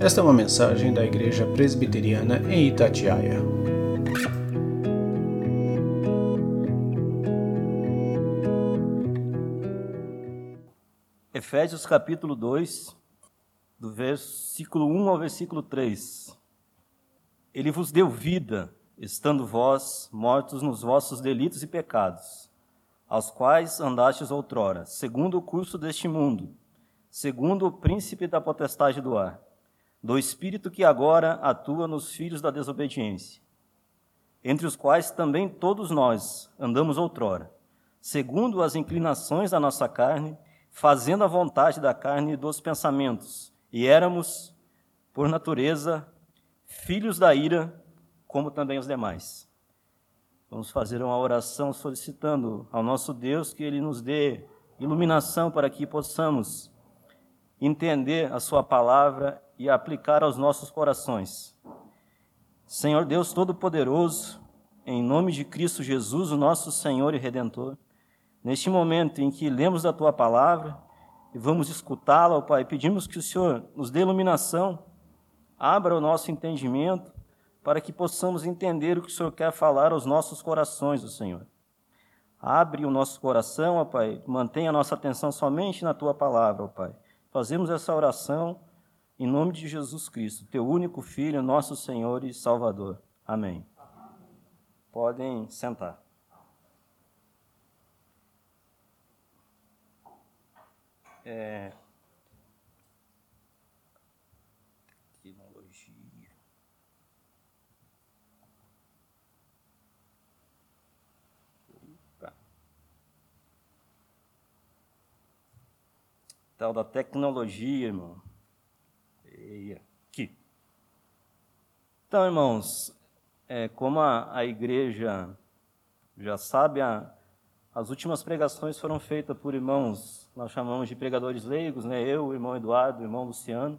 Esta é uma mensagem da Igreja Presbiteriana em Itatiaia. Efésios capítulo 2, do versículo 1 ao versículo 3. Ele vos deu vida, estando vós mortos nos vossos delitos e pecados, aos quais andastes outrora, segundo o curso deste mundo, segundo o príncipe da potestade do ar do espírito que agora atua nos filhos da desobediência, entre os quais também todos nós andamos outrora, segundo as inclinações da nossa carne, fazendo a vontade da carne e dos pensamentos, e éramos, por natureza, filhos da ira, como também os demais. Vamos fazer uma oração solicitando ao nosso Deus que Ele nos dê iluminação para que possamos entender a Sua palavra e aplicar aos nossos corações. Senhor Deus Todo-Poderoso, em nome de Cristo Jesus, o nosso Senhor e Redentor, neste momento em que lemos da tua palavra e vamos escutá-la, Pai, pedimos que o Senhor nos dê iluminação, abra o nosso entendimento, para que possamos entender o que o Senhor quer falar aos nossos corações, o Senhor. Abre o nosso coração, ó Pai, mantenha a nossa atenção somente na tua palavra, ó Pai. Fazemos essa oração em nome de Jesus Cristo, teu único Filho, nosso Senhor e Salvador. Amém. Podem sentar. É... Tecnologia. Tal da tecnologia, irmão aqui. Então, irmãos, é, como a, a, igreja já sabe, a, as últimas pregações foram feitas por irmãos, nós chamamos de pregadores leigos, né? eu, o irmão Eduardo, o irmão Luciano,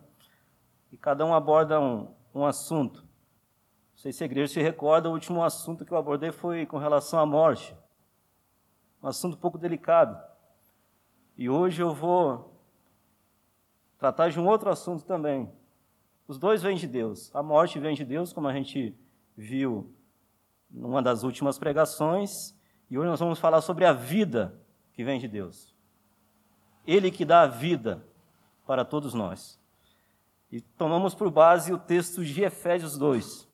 e cada um aborda um, um assunto. Não sei se a igreja se recorda, o último assunto que eu abordei foi com relação à morte. Um assunto um pouco delicado. E hoje eu vou tratar de um outro assunto também. Os dois vêm de Deus. A morte vem de Deus, como a gente viu numa das últimas pregações, e hoje nós vamos falar sobre a vida que vem de Deus. Ele que dá a vida para todos nós. E tomamos por base o texto de Efésios 2.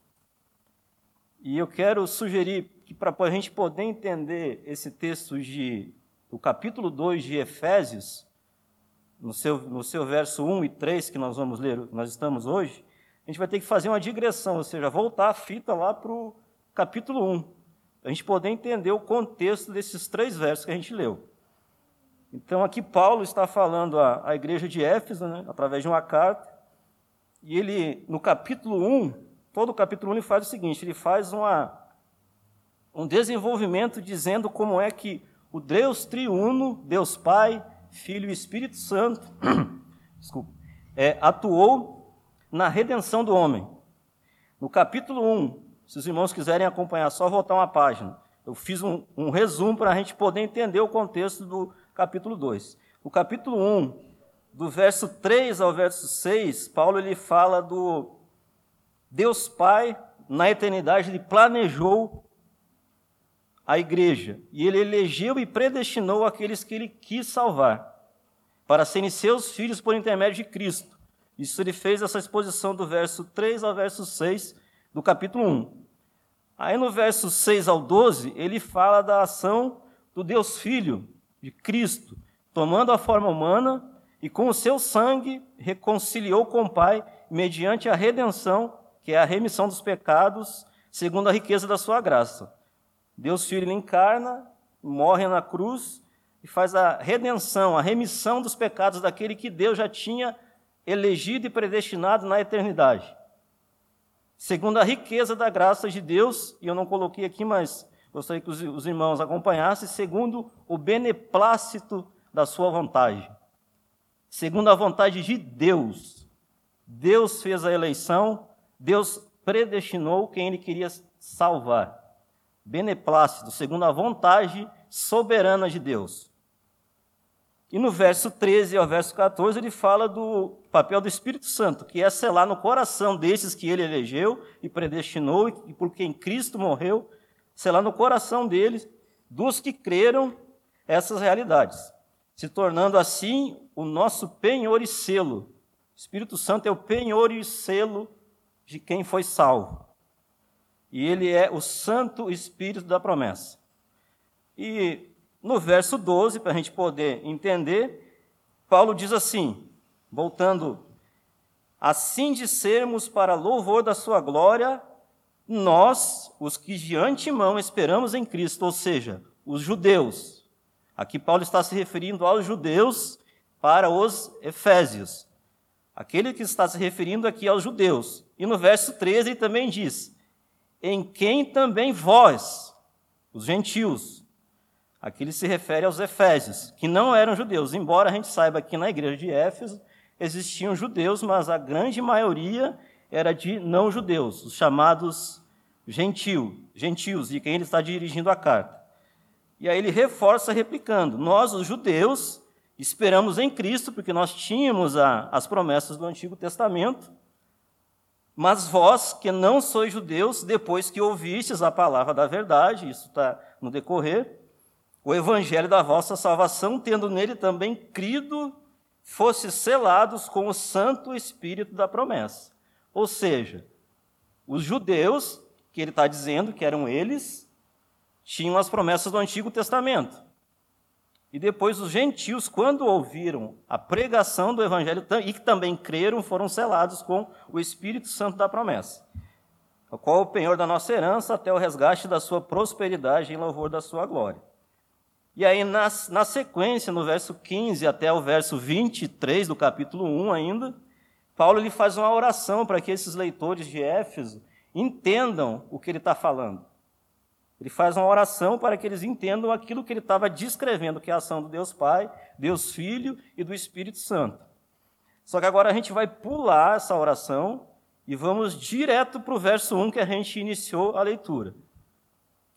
E eu quero sugerir que para a gente poder entender esse texto de, do capítulo 2 de Efésios, no seu, no seu verso 1 e 3, que nós vamos ler, nós estamos hoje, a gente vai ter que fazer uma digressão, ou seja, voltar a fita lá para o capítulo 1, para a gente poder entender o contexto desses três versos que a gente leu. Então, aqui Paulo está falando à, à igreja de Éfeso, né, através de uma carta, e ele, no capítulo 1, todo o capítulo 1, ele faz o seguinte: ele faz uma, um desenvolvimento dizendo como é que o Deus triuno, Deus Pai, Filho e Espírito Santo, desculpa, é, atuou na redenção do homem. No capítulo 1, se os irmãos quiserem acompanhar, só voltar uma página. Eu fiz um, um resumo para a gente poder entender o contexto do capítulo 2. No capítulo 1, do verso 3 ao verso 6, Paulo ele fala do Deus Pai, na eternidade, ele planejou a igreja, e ele elegeu e predestinou aqueles que ele quis salvar, para serem seus filhos por intermédio de Cristo. Isso ele fez essa exposição do verso 3 ao verso 6 do capítulo 1. Aí no verso 6 ao 12, ele fala da ação do Deus Filho, de Cristo, tomando a forma humana e com o seu sangue reconciliou com o Pai mediante a redenção, que é a remissão dos pecados, segundo a riqueza da sua graça Deus Filho ele encarna, morre na cruz e faz a redenção, a remissão dos pecados daquele que Deus já tinha elegido e predestinado na eternidade. Segundo a riqueza da graça de Deus, e eu não coloquei aqui, mas gostaria que os irmãos acompanhassem, segundo o beneplácito da sua vontade. Segundo a vontade de Deus. Deus fez a eleição, Deus predestinou quem ele queria salvar beneplácito, segundo a vontade soberana de Deus. E no verso 13 ao verso 14, ele fala do papel do Espírito Santo, que é selar no coração desses que ele elegeu e predestinou e por quem Cristo morreu, selar no coração deles, dos que creram essas realidades, se tornando assim o nosso penhor e selo. O Espírito Santo é o penhor e selo de quem foi salvo. E ele é o Santo Espírito da promessa. E no verso 12, para a gente poder entender, Paulo diz assim, voltando: Assim de sermos para louvor da Sua glória, nós, os que de antemão esperamos em Cristo, ou seja, os judeus. Aqui Paulo está se referindo aos judeus para os efésios. Aquele que está se referindo aqui aos judeus. E no verso 13 ele também diz: Em quem também vós, os gentios, Aqui ele se refere aos efésios, que não eram judeus, embora a gente saiba que na igreja de Éfeso existiam judeus, mas a grande maioria era de não judeus, os chamados gentil, gentios, de quem ele está dirigindo a carta. E aí ele reforça replicando: Nós, os judeus, esperamos em Cristo, porque nós tínhamos a, as promessas do Antigo Testamento, mas vós, que não sois judeus, depois que ouvistes a palavra da verdade, isso está no decorrer, o evangelho da vossa salvação, tendo nele também crido, fosse selados com o Santo Espírito da promessa. Ou seja, os judeus, que ele está dizendo que eram eles, tinham as promessas do Antigo Testamento. E depois os gentios, quando ouviram a pregação do Evangelho e que também creram, foram selados com o Espírito Santo da promessa, o qual é o penhor da nossa herança até o resgate da sua prosperidade em louvor da sua glória. E aí, na, na sequência, no verso 15 até o verso 23 do capítulo 1 ainda, Paulo ele faz uma oração para que esses leitores de Éfeso entendam o que ele está falando. Ele faz uma oração para que eles entendam aquilo que ele estava descrevendo, que é a ação do Deus Pai, Deus Filho e do Espírito Santo. Só que agora a gente vai pular essa oração e vamos direto para o verso 1 que a gente iniciou a leitura,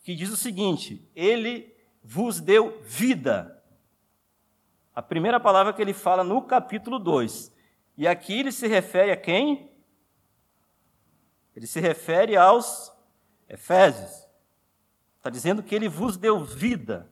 que diz o seguinte: Ele vos deu vida. A primeira palavra que ele fala no capítulo 2. E aqui ele se refere a quem? Ele se refere aos Efésios. Está dizendo que ele vos deu vida.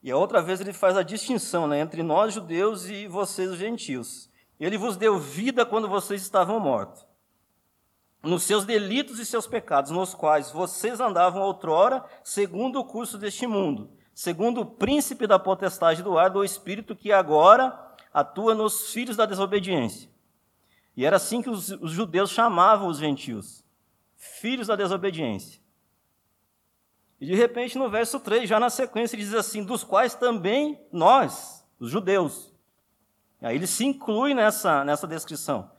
E a outra vez ele faz a distinção né, entre nós judeus e vocês os gentios. Ele vos deu vida quando vocês estavam mortos. Nos seus delitos e seus pecados, nos quais vocês andavam outrora, segundo o curso deste mundo, segundo o príncipe da potestade do ar, do espírito que agora atua nos filhos da desobediência. E era assim que os, os judeus chamavam os gentios, filhos da desobediência. E de repente, no verso 3, já na sequência, diz assim: dos quais também nós, os judeus. E aí ele se inclui nessa, nessa descrição.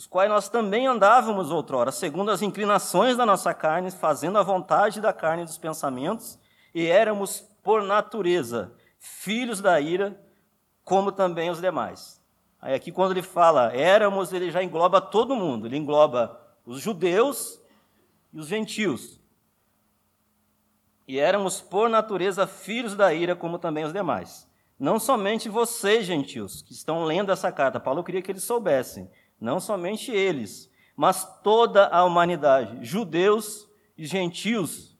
Os quais nós também andávamos outrora, segundo as inclinações da nossa carne, fazendo a vontade da carne e dos pensamentos, e éramos, por natureza, filhos da ira, como também os demais. Aí aqui, quando ele fala éramos, ele já engloba todo mundo, ele engloba os judeus e os gentios. E éramos, por natureza, filhos da ira, como também os demais. Não somente vocês, gentios, que estão lendo essa carta, Paulo queria que eles soubessem, não somente eles, mas toda a humanidade, judeus e gentios,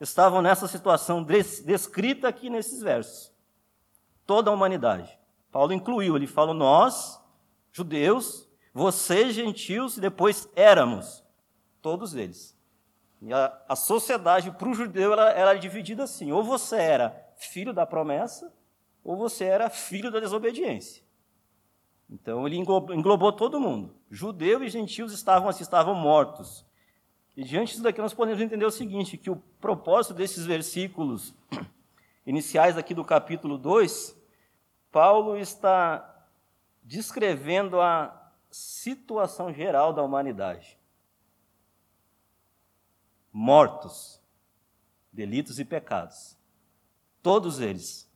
estavam nessa situação descrita aqui nesses versos. Toda a humanidade. Paulo incluiu, ele falou nós, judeus, vocês, gentios, e depois éramos, todos eles. E a, a sociedade para o judeu ela, era dividida assim: ou você era filho da promessa, ou você era filho da desobediência. Então ele englobou, todo mundo. Judeu e gentios estavam assim, estavam mortos. E diante disso daqui nós podemos entender o seguinte, que o propósito desses versículos iniciais aqui do capítulo 2, Paulo está descrevendo a situação geral da humanidade mortos, delitos e pecados. Todos eles.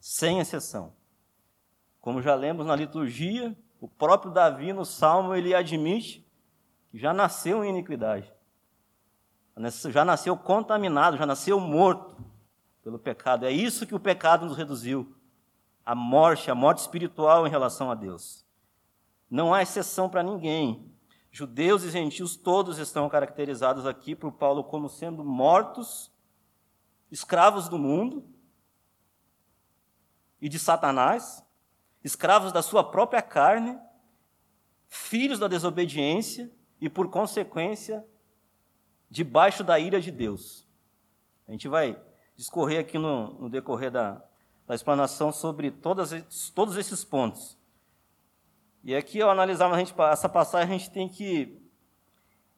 sem exceção. Como já lemos na liturgia, o próprio Davi no Salmo ele admite que já nasceu em iniquidade. Já nasceu contaminado, já nasceu morto pelo pecado. É isso que o pecado nos reduziu. A morte, a morte espiritual em relação a Deus. Não há exceção para ninguém. Judeus e gentios todos estão caracterizados aqui por Paulo como sendo mortos, escravos do mundo e de Satanás, escravos da sua própria carne, filhos da desobediência e, por consequência, debaixo da ira de Deus. A gente vai discorrer aqui no, no decorrer da, da explanação sobre todas, todos esses pontos. E aqui, ao analisarmos gente, essa passagem, a gente tem que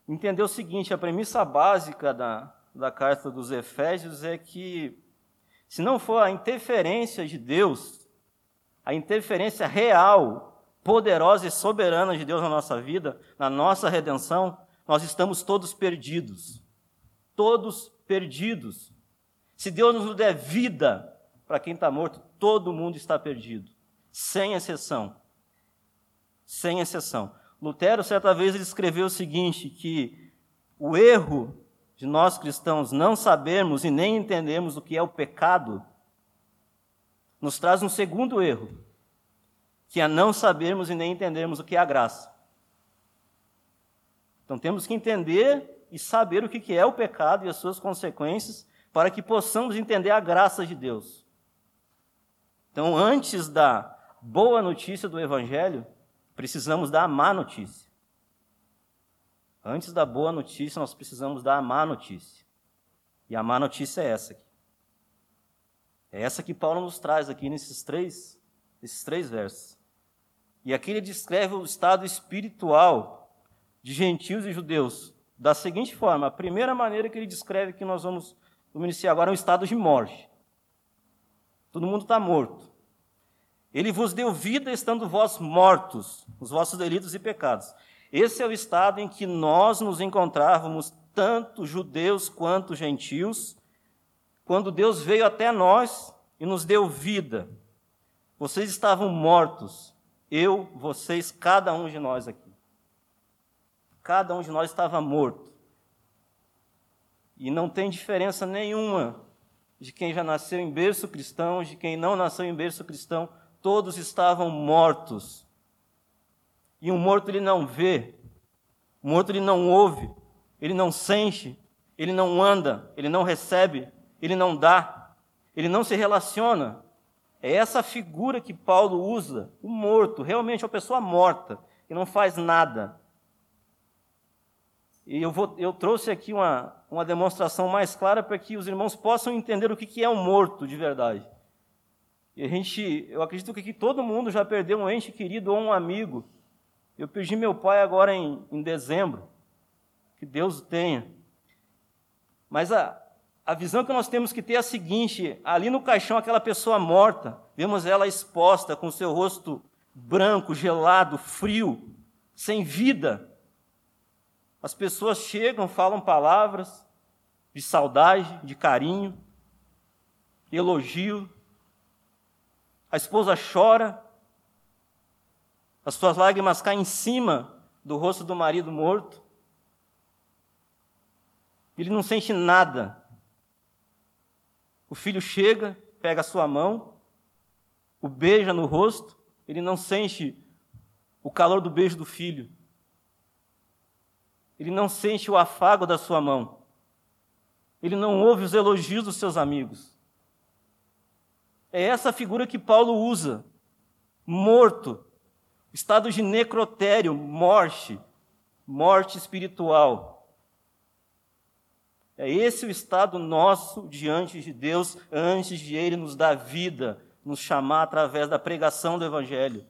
entender o seguinte: a premissa básica da, da carta dos Efésios é que, se não for a interferência de Deus, a interferência real, poderosa e soberana de Deus na nossa vida, na nossa redenção, nós estamos todos perdidos. Todos perdidos. Se Deus nos der vida para quem está morto, todo mundo está perdido, sem exceção. Sem exceção. Lutero, certa vez, ele escreveu o seguinte: que o erro de nós cristãos não sabermos e nem entendermos o que é o pecado nos traz um segundo erro, que é não sabermos e nem entendermos o que é a graça. Então temos que entender e saber o que é o pecado e as suas consequências, para que possamos entender a graça de Deus. Então, antes da boa notícia do Evangelho, precisamos da má notícia. Antes da boa notícia, nós precisamos da má notícia. E a má notícia é essa aqui. É essa que Paulo nos traz aqui nesses três, nesses três versos. E aqui ele descreve o estado espiritual de gentios e judeus da seguinte forma: a primeira maneira que ele descreve que nós vamos, vamos iniciar agora é um estado de morte. Todo mundo está morto. Ele vos deu vida estando vós mortos, os vossos delitos e pecados. Esse é o estado em que nós nos encontrávamos, tanto judeus quanto gentios, quando Deus veio até nós e nos deu vida. Vocês estavam mortos, eu, vocês, cada um de nós aqui cada um de nós estava morto. E não tem diferença nenhuma de quem já nasceu em berço cristão, de quem não nasceu em berço cristão, todos estavam mortos. E um morto ele não vê, um morto ele não ouve, ele não sente, ele não anda, ele não recebe, ele não dá, ele não se relaciona. É essa figura que Paulo usa, o morto, realmente é uma pessoa morta, que não faz nada. E eu, vou, eu trouxe aqui uma, uma demonstração mais clara para que os irmãos possam entender o que, que é um morto de verdade. E a gente, eu acredito que aqui todo mundo já perdeu um ente querido ou um amigo. Eu perdi meu pai agora em, em dezembro. Que Deus o tenha. Mas a, a visão que nós temos que ter é a seguinte: ali no caixão, aquela pessoa morta, vemos ela exposta com seu rosto branco, gelado, frio, sem vida. As pessoas chegam, falam palavras de saudade, de carinho, elogio. A esposa chora, as suas lágrimas caem em cima do rosto do marido morto. Ele não sente nada. O filho chega, pega a sua mão, o beija no rosto, ele não sente o calor do beijo do filho. Ele não sente o afago da sua mão. Ele não ouve os elogios dos seus amigos. É essa figura que Paulo usa. Morto. Estado de necrotério, morte. Morte espiritual. É esse o estado nosso diante de Deus antes de Ele nos dar vida, nos chamar através da pregação do Evangelho.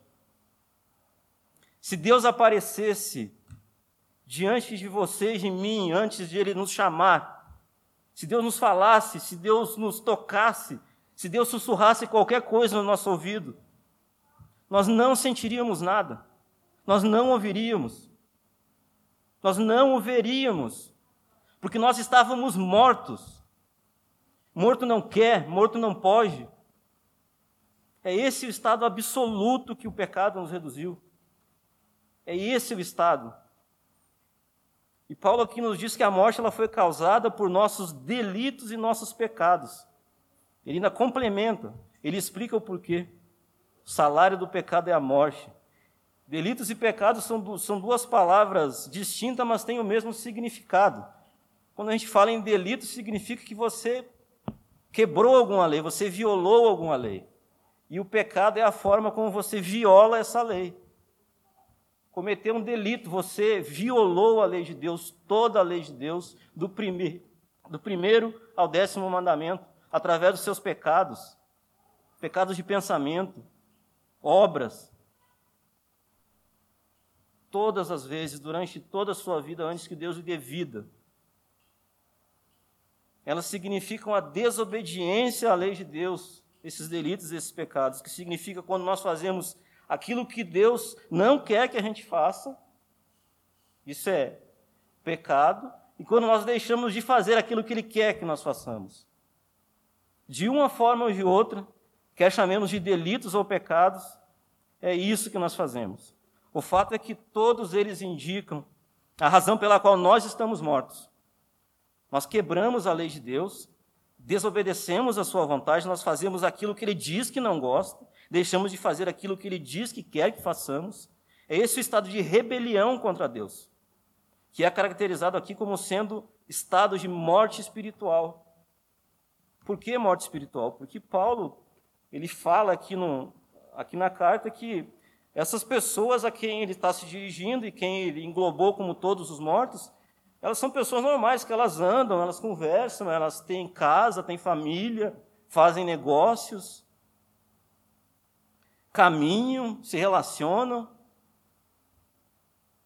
Se Deus aparecesse diante de vocês, de mim, antes de Ele nos chamar. Se Deus nos falasse, se Deus nos tocasse, se Deus sussurrasse qualquer coisa no nosso ouvido, nós não sentiríamos nada, nós não ouviríamos, nós não o veríamos, porque nós estávamos mortos. Morto não quer, morto não pode. É esse o estado absoluto que o pecado nos reduziu. É esse o estado. E Paulo aqui nos diz que a morte ela foi causada por nossos delitos e nossos pecados. Ele ainda complementa, ele explica o porquê. O salário do pecado é a morte. Delitos e pecados são, são duas palavras distintas, mas têm o mesmo significado. Quando a gente fala em delito, significa que você quebrou alguma lei, você violou alguma lei. E o pecado é a forma como você viola essa lei. Cometeu um delito, você violou a lei de Deus, toda a lei de Deus, do, do primeiro ao décimo mandamento, através dos seus pecados, pecados de pensamento, obras. Todas as vezes, durante toda a sua vida, antes que Deus lhe dê vida, elas significam a desobediência à lei de Deus, esses delitos, esses pecados, que significa quando nós fazemos aquilo que Deus não quer que a gente faça, isso é pecado, e quando nós deixamos de fazer aquilo que Ele quer que nós façamos. De uma forma ou de outra, quer chamemos de delitos ou pecados, é isso que nós fazemos. O fato é que todos eles indicam a razão pela qual nós estamos mortos. Nós quebramos a lei de Deus, desobedecemos a sua vontade, nós fazemos aquilo que ele diz que não gosta, deixamos de fazer aquilo que ele diz que quer que façamos. É esse o estado de rebelião contra Deus, que é caracterizado aqui como sendo estado de morte espiritual. Por que morte espiritual? Porque Paulo, ele fala aqui, no, aqui na carta que essas pessoas a quem ele está se dirigindo e quem ele englobou como todos os mortos, elas são pessoas normais, que elas andam, elas conversam, elas têm casa, têm família, fazem negócios, caminham, se relacionam.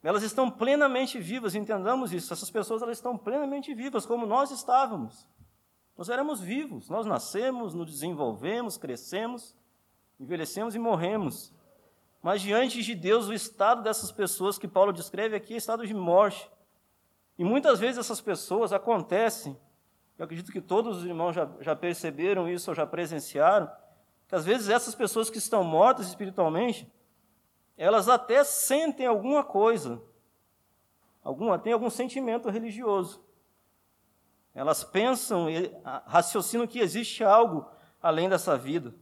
Elas estão plenamente vivas, entendamos isso. Essas pessoas elas estão plenamente vivas, como nós estávamos. Nós éramos vivos, nós nascemos, nos desenvolvemos, crescemos, envelhecemos e morremos. Mas diante de Deus, o estado dessas pessoas que Paulo descreve aqui é estado de morte. E muitas vezes essas pessoas acontecem, eu acredito que todos os irmãos já, já perceberam isso ou já presenciaram, que às vezes essas pessoas que estão mortas espiritualmente, elas até sentem alguma coisa, alguma, têm algum sentimento religioso. Elas pensam, raciocinam que existe algo além dessa vida.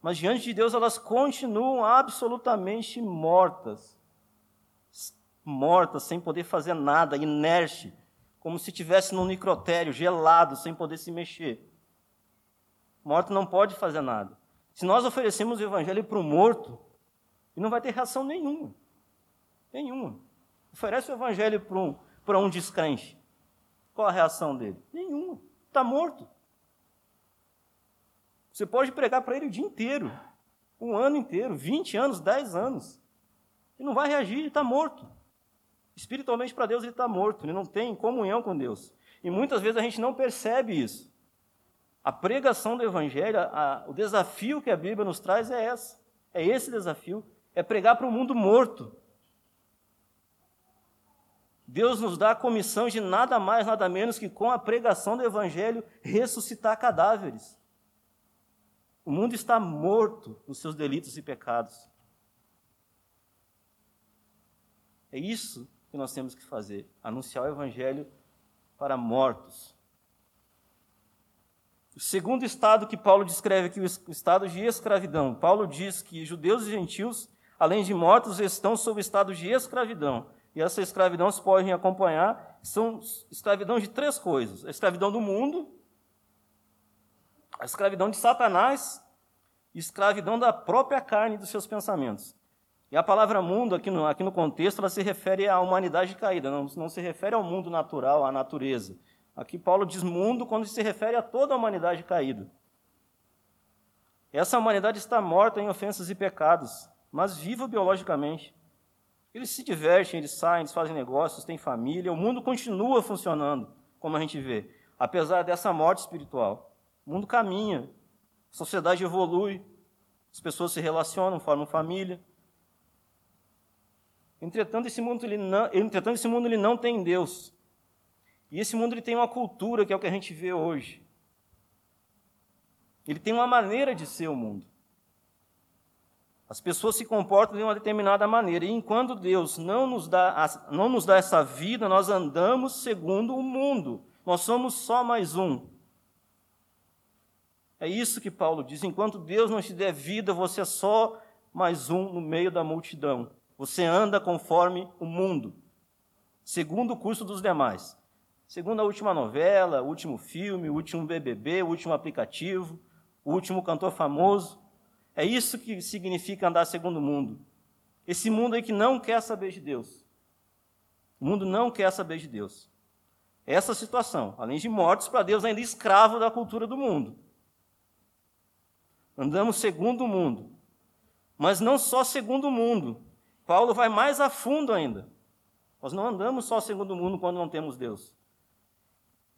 Mas diante de Deus elas continuam absolutamente mortas morta, sem poder fazer nada, inerte, como se estivesse num necrotério, gelado, sem poder se mexer. Morto não pode fazer nada. Se nós oferecemos o evangelho para o morto, ele não vai ter reação nenhuma. Nenhuma. Oferece o evangelho para um, para um descrente. Qual a reação dele? Nenhuma. Está morto. Você pode pregar para ele o dia inteiro, um ano inteiro, 20 anos, 10 anos. Ele não vai reagir, ele está morto. Espiritualmente, para Deus, ele está morto, ele não tem comunhão com Deus. E muitas vezes a gente não percebe isso. A pregação do Evangelho, a, o desafio que a Bíblia nos traz é essa. É esse desafio, é pregar para o mundo morto. Deus nos dá a comissão de nada mais, nada menos que com a pregação do Evangelho ressuscitar cadáveres. O mundo está morto nos seus delitos e pecados. É isso que nós temos que fazer: anunciar o Evangelho para mortos. O segundo estado que Paulo descreve aqui, o estado de escravidão. Paulo diz que judeus e gentios, além de mortos, estão sob estado de escravidão. E essa escravidão se podem acompanhar, são escravidão de três coisas: a escravidão do mundo, a escravidão de Satanás e escravidão da própria carne e dos seus pensamentos. E a palavra mundo, aqui no, aqui no contexto, ela se refere à humanidade caída, não, não se refere ao mundo natural, à natureza. Aqui Paulo diz mundo quando se refere a toda a humanidade caída. Essa humanidade está morta em ofensas e pecados, mas viva biologicamente. Eles se divertem, eles saem, eles fazem negócios, têm família, o mundo continua funcionando, como a gente vê, apesar dessa morte espiritual. O mundo caminha, a sociedade evolui, as pessoas se relacionam, formam família. Entretanto, esse mundo ele não, entretanto, esse mundo ele não tem Deus. E esse mundo ele tem uma cultura que é o que a gente vê hoje. Ele tem uma maneira de ser o mundo. As pessoas se comportam de uma determinada maneira, e enquanto Deus não nos dá, não nos dá essa vida, nós andamos segundo o mundo. Nós somos só mais um. É isso que Paulo diz: enquanto Deus não te der vida, você é só mais um no meio da multidão. Você anda conforme o mundo, segundo o curso dos demais. Segundo a última novela, o último filme, o último BBB, o último aplicativo, o último cantor famoso. É isso que significa andar segundo o mundo. Esse mundo aí que não quer saber de Deus. O mundo não quer saber de Deus. Essa situação, além de mortos para Deus, ainda escravo da cultura do mundo. Andamos segundo o mundo. Mas não só segundo o mundo. Paulo vai mais a fundo ainda. Nós não andamos só segundo o mundo quando não temos Deus.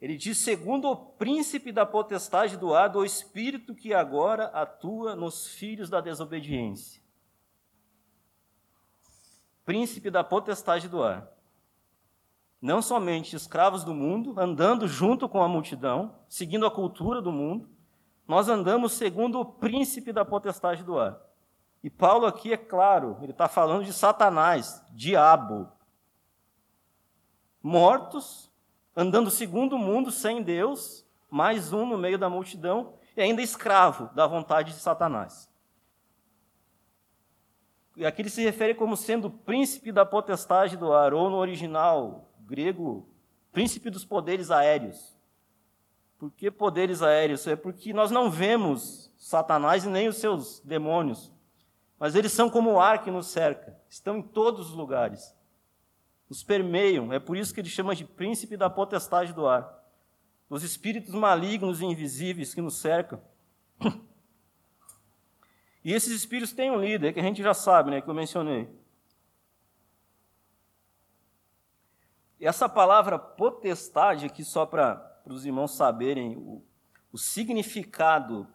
Ele diz: segundo o príncipe da potestade do ar, do espírito que agora atua nos filhos da desobediência. Príncipe da potestade do ar. Não somente escravos do mundo, andando junto com a multidão, seguindo a cultura do mundo, nós andamos segundo o príncipe da potestade do ar. E Paulo aqui é claro, ele está falando de Satanás, diabo. Mortos andando segundo o mundo, sem Deus, mais um no meio da multidão, e ainda escravo da vontade de Satanás. E aqui ele se refere como sendo príncipe da potestade do ar, ou no original grego, príncipe dos poderes aéreos. Por que poderes aéreos? É porque nós não vemos Satanás e nem os seus demônios, mas eles são como o ar que nos cerca, estão em todos os lugares nos permeiam. É por isso que ele chama de príncipe da potestade do ar. Os espíritos malignos e invisíveis que nos cercam. E esses espíritos têm um líder, que a gente já sabe, né, que eu mencionei. Essa palavra potestade, aqui só para os irmãos saberem o, o significado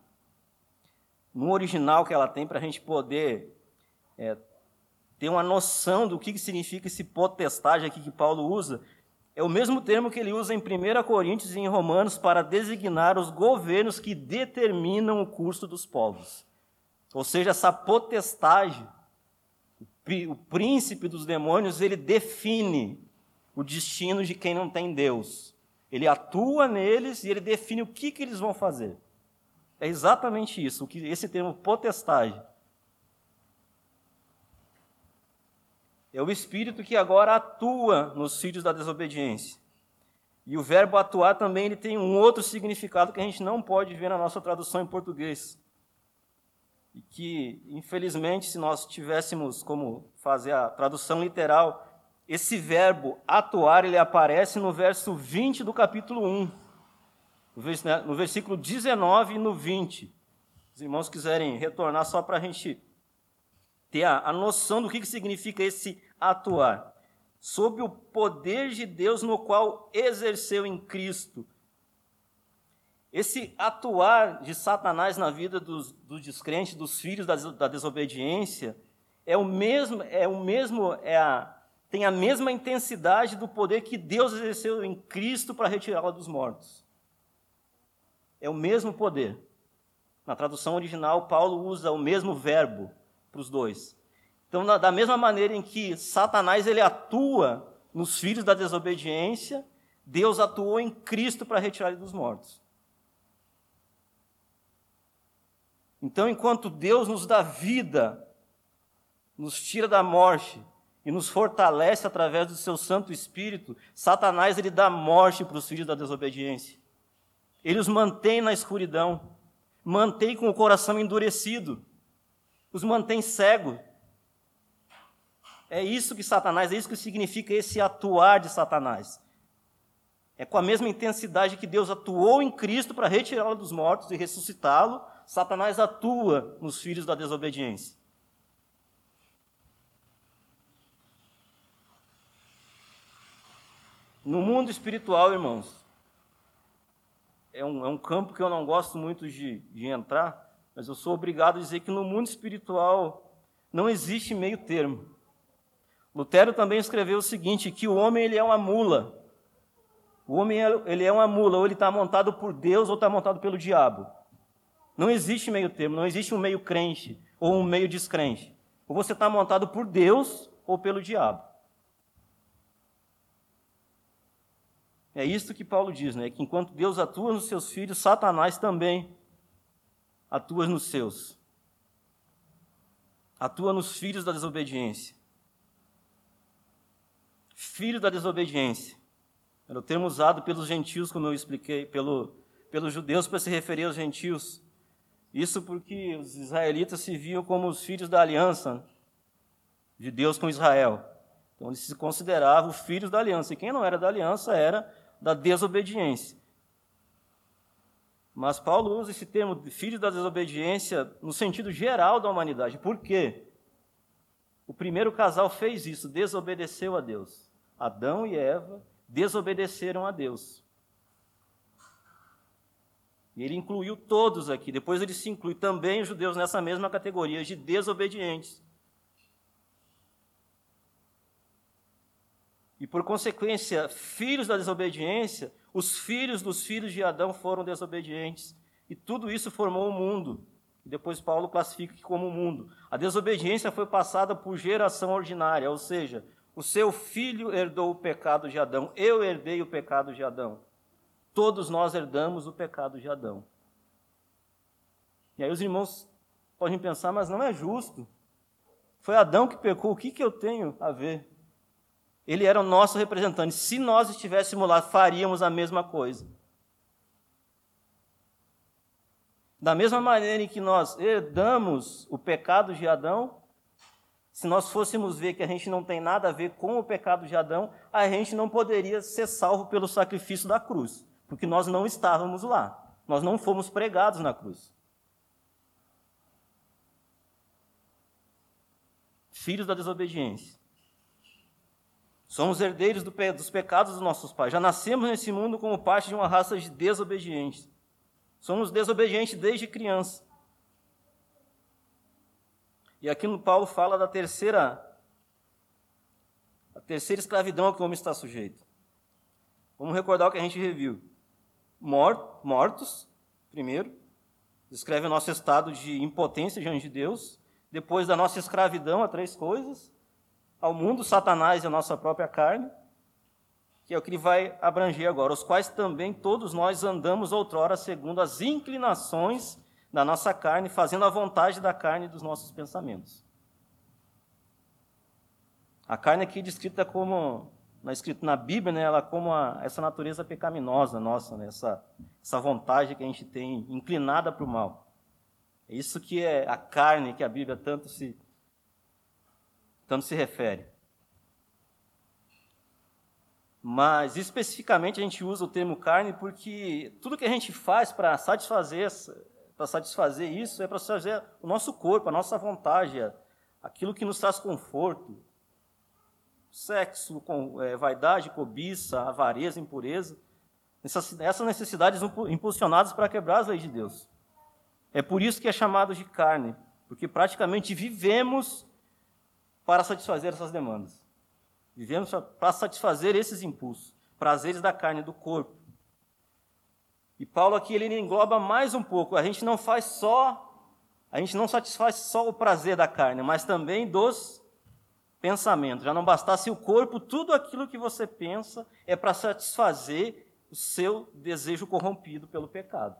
no original que ela tem, para a gente poder é, ter uma noção do que significa esse potestade aqui que Paulo usa, é o mesmo termo que ele usa em 1 Coríntios e em Romanos para designar os governos que determinam o curso dos povos. Ou seja, essa potestade, o príncipe dos demônios, ele define o destino de quem não tem Deus. Ele atua neles e ele define o que, que eles vão fazer. É exatamente isso, o que esse termo potestade. É o Espírito que agora atua nos filhos da desobediência. E o verbo atuar também ele tem um outro significado que a gente não pode ver na nossa tradução em português. E que, infelizmente, se nós tivéssemos como fazer a tradução literal, esse verbo atuar ele aparece no verso 20 do capítulo 1, no versículo 19 e no 20. Os irmãos quiserem retornar só para a gente ter a, a noção do que, que significa esse atuar, sob o poder de Deus no qual exerceu em Cristo. Esse atuar de Satanás na vida dos, dos descrentes, dos filhos da, da desobediência, é o mesmo, é o mesmo, é a, tem a mesma intensidade do poder que Deus exerceu em Cristo para retirá-la dos mortos. É o mesmo poder. Na tradução original, Paulo usa o mesmo verbo para os dois. Então, da mesma maneira em que Satanás ele atua nos filhos da desobediência, Deus atuou em Cristo para retirar ele dos mortos. Então, enquanto Deus nos dá vida, nos tira da morte e nos fortalece através do seu Santo Espírito, Satanás ele dá morte para os filhos da desobediência. Ele os mantém na escuridão, mantém com o coração endurecido, os mantém cegos, é isso que Satanás, é isso que significa esse atuar de Satanás. É com a mesma intensidade que Deus atuou em Cristo para retirá-lo dos mortos e ressuscitá-lo, Satanás atua nos filhos da desobediência. No mundo espiritual, irmãos, é um, é um campo que eu não gosto muito de, de entrar, mas eu sou obrigado a dizer que no mundo espiritual não existe meio termo. Lutero também escreveu o seguinte, que o homem ele é uma mula. O homem ele é uma mula, ou ele está montado por Deus ou está montado pelo diabo. Não existe meio termo, não existe um meio crente ou um meio descrente. Ou você está montado por Deus ou pelo diabo. É isso que Paulo diz, né? Que enquanto Deus atua nos seus filhos, Satanás também atua nos seus. Atua nos filhos da desobediência. Filho da desobediência. Era o termo usado pelos gentios, como eu expliquei, pelo, pelos judeus para se referir aos gentios. Isso porque os israelitas se viam como os filhos da aliança de Deus com Israel. Então eles se consideravam filhos da aliança. E quem não era da aliança era da desobediência. Mas Paulo usa esse termo filho da desobediência no sentido geral da humanidade. Por quê? O primeiro casal fez isso, desobedeceu a Deus. Adão e Eva desobedeceram a Deus. E ele incluiu todos aqui. Depois ele se inclui também os judeus nessa mesma categoria de desobedientes. E por consequência, filhos da desobediência, os filhos dos filhos de Adão foram desobedientes. E tudo isso formou o mundo. E depois Paulo classifica como mundo. A desobediência foi passada por geração ordinária, ou seja, o seu filho herdou o pecado de Adão, eu herdei o pecado de Adão. Todos nós herdamos o pecado de Adão. E aí os irmãos podem pensar, mas não é justo. Foi Adão que pecou, o que, que eu tenho a ver? Ele era o nosso representante. Se nós estivéssemos lá, faríamos a mesma coisa. Da mesma maneira em que nós herdamos o pecado de Adão, se nós fôssemos ver que a gente não tem nada a ver com o pecado de Adão, a gente não poderia ser salvo pelo sacrifício da cruz, porque nós não estávamos lá. Nós não fomos pregados na cruz. Filhos da desobediência. Somos herdeiros do dos pecados dos nossos pais. Já nascemos nesse mundo como parte de uma raça de desobedientes. Somos desobedientes desde criança. E aqui no Paulo fala da terceira a terceira escravidão a que o homem está sujeito. Vamos recordar o que a gente reviu. Mort, mortos, primeiro, descreve o nosso estado de impotência diante de Deus. Depois da nossa escravidão a três coisas ao mundo, Satanás e a nossa própria carne, que é o que ele vai abranger agora, os quais também todos nós andamos outrora segundo as inclinações da nossa carne, fazendo a vontade da carne e dos nossos pensamentos. A carne aqui é descrita como, na escrito na Bíblia, né, ela como a, essa natureza pecaminosa nossa, né, essa, essa vontade que a gente tem inclinada para o mal. É isso que é a carne que a Bíblia tanto se tanto se refere. Mas especificamente a gente usa o termo carne porque tudo que a gente faz para satisfazer, para satisfazer isso é para satisfazer o nosso corpo, a nossa vontade, aquilo que nos traz conforto. Sexo, é, vaidade, cobiça, avareza, impureza. Essas necessidades impulsionadas para quebrar as leis de Deus. É por isso que é chamado de carne, porque praticamente vivemos para satisfazer essas demandas. Vivemos para satisfazer esses impulsos, prazeres da carne, do corpo. E Paulo aqui ele engloba mais um pouco. A gente não faz só, a gente não satisfaz só o prazer da carne, mas também dos pensamentos. Já não bastasse o corpo, tudo aquilo que você pensa é para satisfazer o seu desejo corrompido pelo pecado.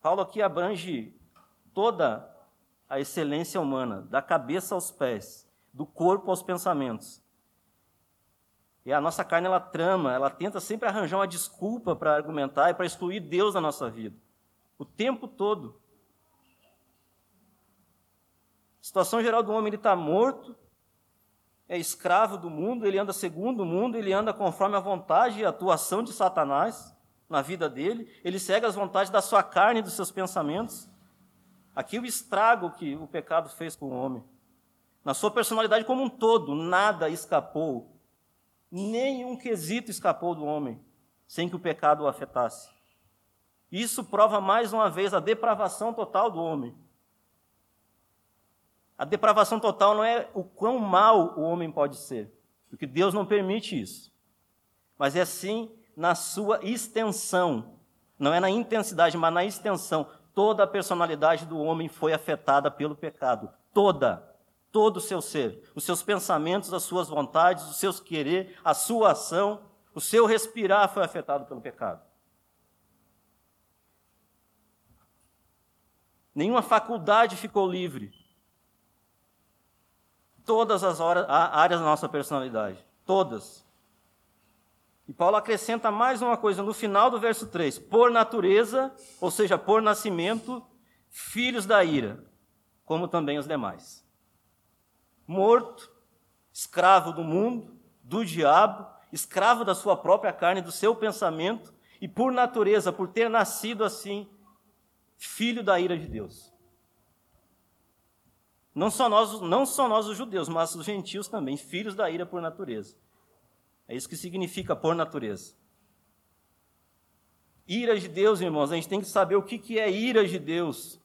Paulo aqui abrange toda a excelência humana, da cabeça aos pés, do corpo aos pensamentos. E a nossa carne, ela trama, ela tenta sempre arranjar uma desculpa para argumentar e para excluir Deus da nossa vida. O tempo todo. A situação geral do homem, ele está morto, é escravo do mundo, ele anda segundo o mundo, ele anda conforme a vontade e a atuação de Satanás na vida dele, ele segue as vontades da sua carne e dos seus pensamentos. Aqui o estrago que o pecado fez com o homem. Na sua personalidade como um todo, nada escapou. Nenhum quesito escapou do homem sem que o pecado o afetasse. Isso prova mais uma vez a depravação total do homem. A depravação total não é o quão mal o homem pode ser, porque Deus não permite isso. Mas é sim na sua extensão, não é na intensidade, mas na extensão. Toda a personalidade do homem foi afetada pelo pecado. Toda. Todo o seu ser. Os seus pensamentos, as suas vontades, os seus querer, a sua ação, o seu respirar foi afetado pelo pecado. Nenhuma faculdade ficou livre. Todas as áreas da nossa personalidade. Todas. E Paulo acrescenta mais uma coisa no final do verso 3: por natureza, ou seja, por nascimento, filhos da ira, como também os demais. Morto, escravo do mundo, do diabo, escravo da sua própria carne, do seu pensamento, e por natureza, por ter nascido assim, filho da ira de Deus. Não só nós, não só nós os judeus, mas os gentios também, filhos da ira por natureza. É isso que significa por natureza. Ira de Deus, irmãos, a gente tem que saber o que é ira de Deus.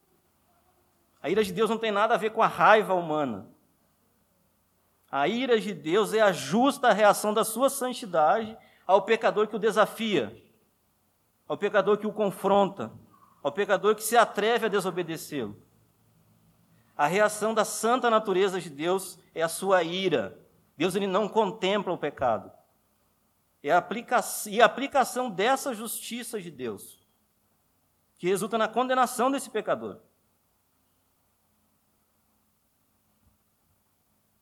A ira de Deus não tem nada a ver com a raiva humana. A ira de Deus é a justa reação da sua santidade ao pecador que o desafia, ao pecador que o confronta, ao pecador que se atreve a desobedecê-lo. A reação da santa natureza de Deus é a sua ira. Deus ele não contempla o pecado. É a aplicação, e a aplicação dessa justiça de Deus, que resulta na condenação desse pecador.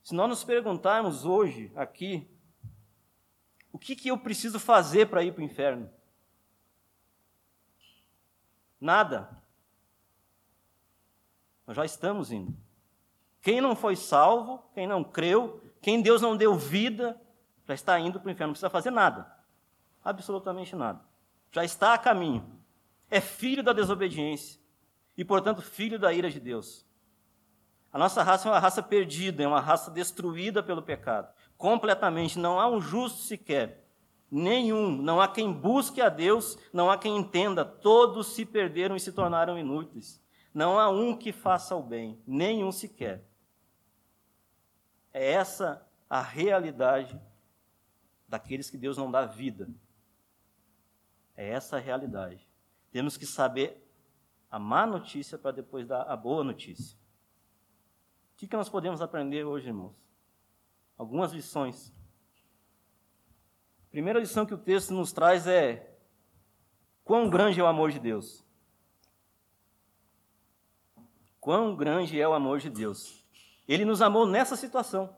Se nós nos perguntarmos hoje, aqui, o que, que eu preciso fazer para ir para o inferno? Nada. Nós já estamos indo. Quem não foi salvo, quem não creu, quem Deus não deu vida, já está indo para o inferno, não precisa fazer nada. Absolutamente nada. Já está a caminho. É filho da desobediência e, portanto, filho da ira de Deus. A nossa raça é uma raça perdida, é uma raça destruída pelo pecado. Completamente. Não há um justo sequer. Nenhum. Não há quem busque a Deus, não há quem entenda. Todos se perderam e se tornaram inúteis. Não há um que faça o bem, nenhum sequer. É essa a realidade daqueles que Deus não dá vida. É essa a realidade. Temos que saber a má notícia para depois dar a boa notícia. O que, que nós podemos aprender hoje, irmãos? Algumas lições. A primeira lição que o texto nos traz é quão grande é o amor de Deus. Quão grande é o amor de Deus. Ele nos amou nessa situação.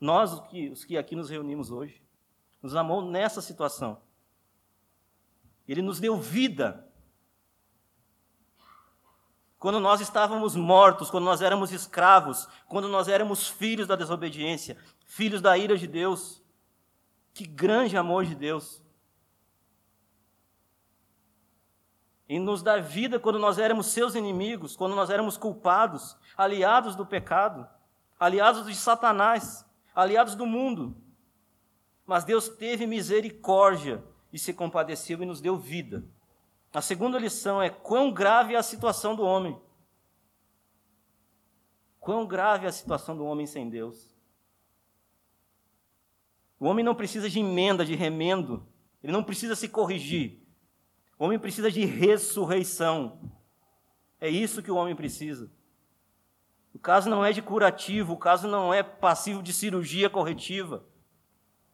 Nós, os que, os que aqui nos reunimos hoje, nos amou nessa situação. Ele nos deu vida. Quando nós estávamos mortos, quando nós éramos escravos, quando nós éramos filhos da desobediência, filhos da ira de Deus. Que grande amor de Deus. Em nos dar vida quando nós éramos seus inimigos, quando nós éramos culpados, aliados do pecado, aliados de Satanás aliados do mundo. Mas Deus teve misericórdia e se compadeceu e nos deu vida. A segunda lição é quão grave é a situação do homem. Quão grave é a situação do homem sem Deus. O homem não precisa de emenda, de remendo. Ele não precisa se corrigir. O homem precisa de ressurreição. É isso que o homem precisa. O caso não é de curativo, o caso não é passivo de cirurgia corretiva.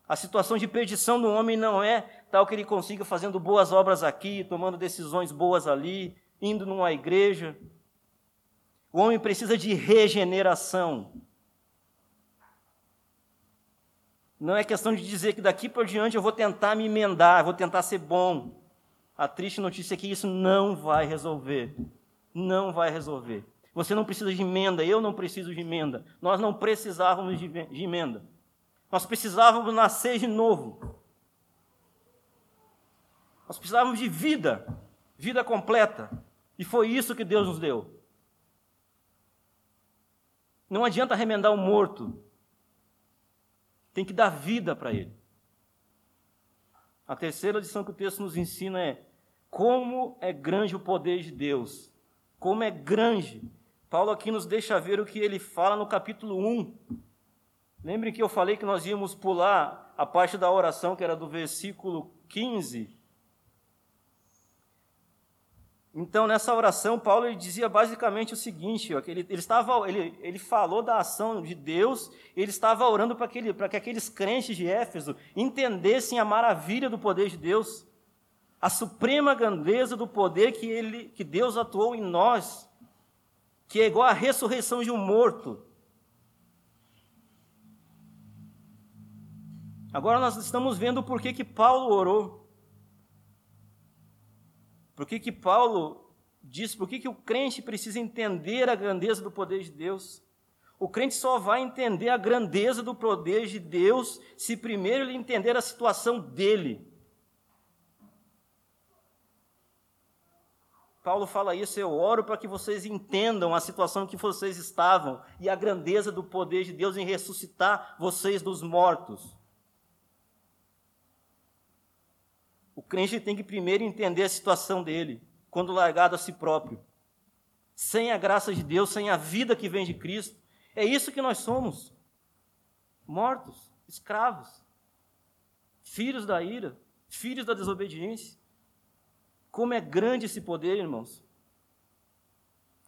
A situação de perdição do homem não é tal que ele consiga fazendo boas obras aqui, tomando decisões boas ali, indo numa igreja. O homem precisa de regeneração. Não é questão de dizer que daqui por diante eu vou tentar me emendar, vou tentar ser bom. A triste notícia é que isso não vai resolver. Não vai resolver. Você não precisa de emenda, eu não preciso de emenda. Nós não precisávamos de emenda. Nós precisávamos nascer de novo. Nós precisávamos de vida, vida completa. E foi isso que Deus nos deu. Não adianta remendar o morto. Tem que dar vida para ele. A terceira lição que o texto nos ensina é como é grande o poder de Deus. Como é grande Paulo aqui nos deixa ver o que ele fala no capítulo 1. Lembre que eu falei que nós íamos pular a parte da oração que era do versículo 15 Então, nessa oração, Paulo ele dizia basicamente o seguinte: ó, ele, ele, estava, ele, ele falou da ação de Deus, ele estava orando para aquele, que aqueles crentes de Éfeso entendessem a maravilha do poder de Deus, a suprema grandeza do poder que, ele, que Deus atuou em nós, que é igual à ressurreição de um morto. Agora nós estamos vendo por que, que Paulo orou. Por que, que Paulo diz por que, que o crente precisa entender a grandeza do poder de Deus? O crente só vai entender a grandeza do poder de Deus se primeiro ele entender a situação dele. Paulo fala isso, eu oro para que vocês entendam a situação que vocês estavam e a grandeza do poder de Deus em ressuscitar vocês dos mortos. O crente tem que primeiro entender a situação dele, quando largado a si próprio. Sem a graça de Deus, sem a vida que vem de Cristo. É isso que nós somos. Mortos, escravos, filhos da ira, filhos da desobediência. Como é grande esse poder, irmãos.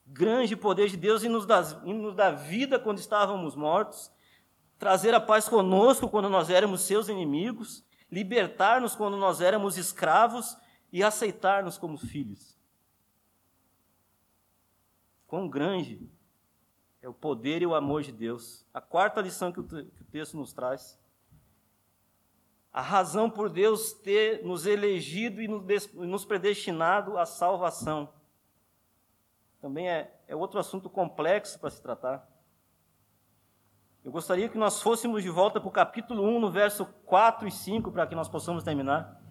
Grande poder de Deus em nos, dar, nos vida quando estávamos mortos, trazer a paz conosco quando nós éramos seus inimigos, libertar-nos quando nós éramos escravos e aceitar-nos como filhos. Quão grande é o poder e o amor de Deus. A quarta lição que o texto nos traz. A razão por Deus ter nos elegido e nos predestinado à salvação. Também é, é outro assunto complexo para se tratar. Eu gostaria que nós fôssemos de volta para o capítulo 1, no verso 4 e 5, para que nós possamos terminar.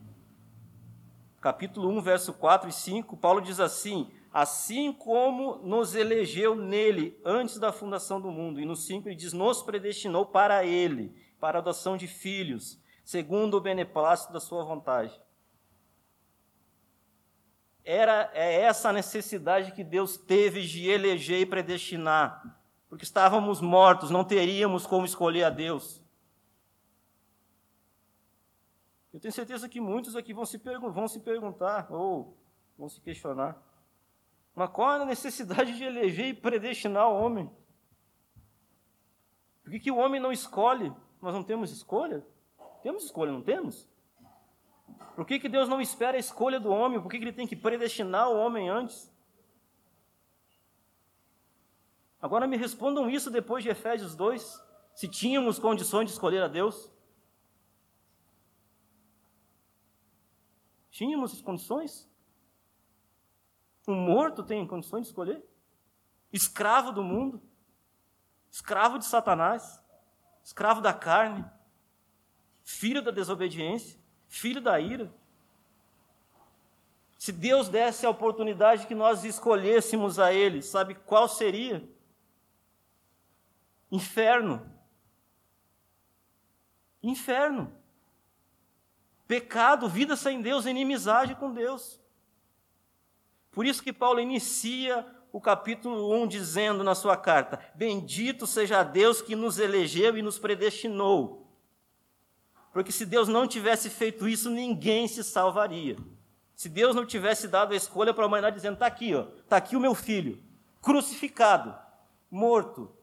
Capítulo 1, verso 4 e 5, Paulo diz assim: Assim como nos elegeu nele antes da fundação do mundo. E no 5 ele diz: Nos predestinou para ele, para a adoção de filhos, segundo o beneplácito da sua vontade. Era é essa a necessidade que Deus teve de eleger e predestinar porque estávamos mortos, não teríamos como escolher a Deus. Eu tenho certeza que muitos aqui vão se, vão se perguntar, ou vão se questionar, mas qual é a necessidade de eleger e predestinar o homem? Por que, que o homem não escolhe? Nós não temos escolha? Temos escolha, não temos? Por que, que Deus não espera a escolha do homem? Por que, que ele tem que predestinar o homem antes? Agora me respondam isso depois de Efésios 2, se tínhamos condições de escolher a Deus. Tínhamos condições? Um morto tem condições de escolher? Escravo do mundo? Escravo de Satanás? Escravo da carne? Filho da desobediência? Filho da ira? Se Deus desse a oportunidade que nós escolhêssemos a Ele, sabe qual seria? Inferno. Inferno. Pecado, vida sem Deus, inimizade com Deus. Por isso que Paulo inicia o capítulo 1 dizendo na sua carta: Bendito seja Deus que nos elegeu e nos predestinou. Porque se Deus não tivesse feito isso, ninguém se salvaria. Se Deus não tivesse dado a escolha para a humanidade dizendo: está aqui, está aqui o meu filho, crucificado, morto,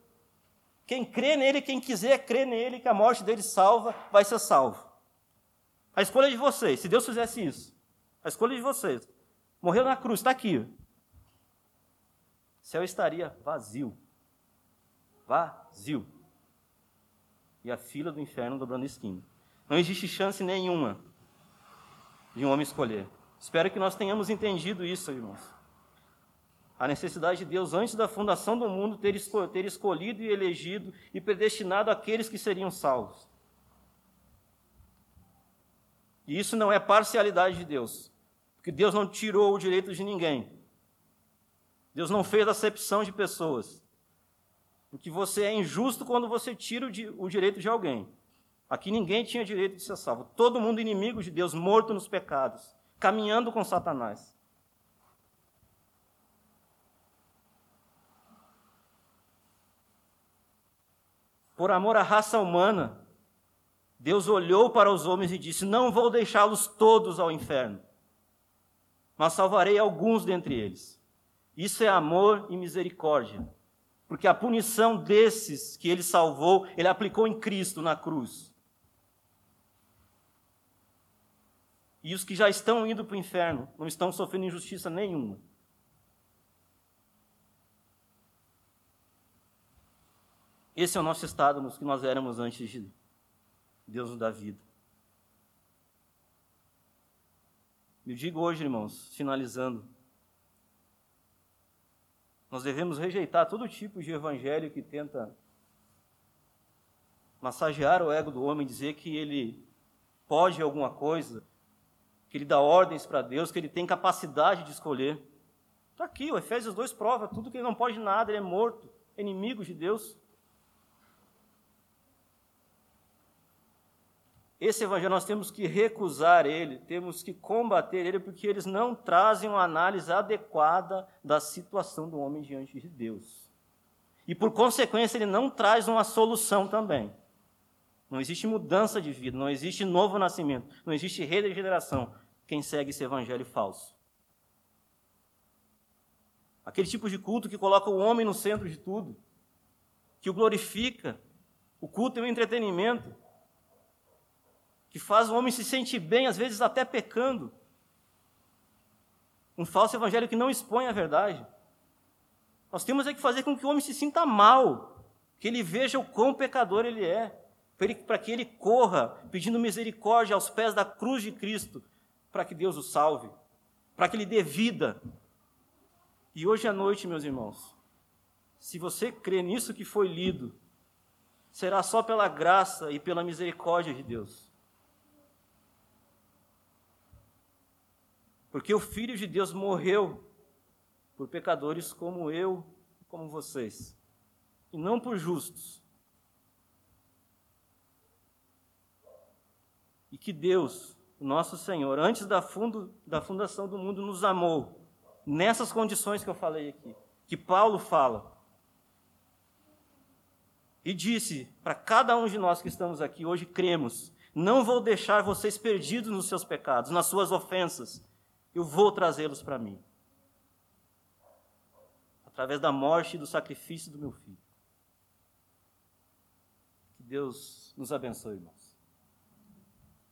quem crê nele, quem quiser crer nele, que a morte dele salva, vai ser salvo. A escolha de vocês, se Deus fizesse isso, a escolha de vocês, morreu na cruz, está aqui. O céu estaria vazio. Vazio. E a fila do inferno dobrando esquina. Não existe chance nenhuma de um homem escolher. Espero que nós tenhamos entendido isso, irmãos a necessidade de Deus, antes da fundação do mundo, ter, ter escolhido e elegido e predestinado aqueles que seriam salvos. E isso não é parcialidade de Deus, porque Deus não tirou o direito de ninguém. Deus não fez acepção de pessoas. Porque você é injusto quando você tira o direito de alguém. Aqui ninguém tinha direito de ser salvo. Todo mundo inimigo de Deus, morto nos pecados, caminhando com Satanás. por amor à raça humana, Deus olhou para os homens e disse: Não vou deixá-los todos ao inferno. mas salvarei alguns dentre eles. Isso é amor e misericórdia. Porque a punição desses que ele salvou, ele aplicou em Cristo na cruz. E os que já estão indo para o inferno não estão sofrendo injustiça nenhuma. Esse é o nosso estado nos que nós éramos antes de Deus nos dar vida. Eu digo hoje, irmãos, finalizando, nós devemos rejeitar todo tipo de evangelho que tenta massagear o ego do homem, dizer que ele pode alguma coisa, que ele dá ordens para Deus, que ele tem capacidade de escolher. Está aqui, o Efésios 2 prova tudo que ele não pode nada, ele é morto, inimigo de Deus. Esse evangelho nós temos que recusar ele, temos que combater ele, porque eles não trazem uma análise adequada da situação do homem diante de Deus. E por consequência, ele não traz uma solução também. Não existe mudança de vida, não existe novo nascimento, não existe regeneração. Quem segue esse evangelho falso. Aquele tipo de culto que coloca o homem no centro de tudo, que o glorifica. O culto é um entretenimento que faz o homem se sentir bem, às vezes até pecando. Um falso evangelho que não expõe a verdade. Nós temos é que fazer com que o homem se sinta mal, que ele veja o quão pecador ele é, para que ele corra pedindo misericórdia aos pés da cruz de Cristo, para que Deus o salve, para que ele dê vida. E hoje à noite, meus irmãos, se você crê nisso que foi lido, será só pela graça e pela misericórdia de Deus. Porque o Filho de Deus morreu por pecadores como eu, como vocês, e não por justos. E que Deus, nosso Senhor, antes da, fundo, da fundação do mundo, nos amou, nessas condições que eu falei aqui, que Paulo fala. E disse para cada um de nós que estamos aqui hoje, cremos: não vou deixar vocês perdidos nos seus pecados, nas suas ofensas eu vou trazê-los para mim. Através da morte e do sacrifício do meu filho. Que Deus nos abençoe, irmãos.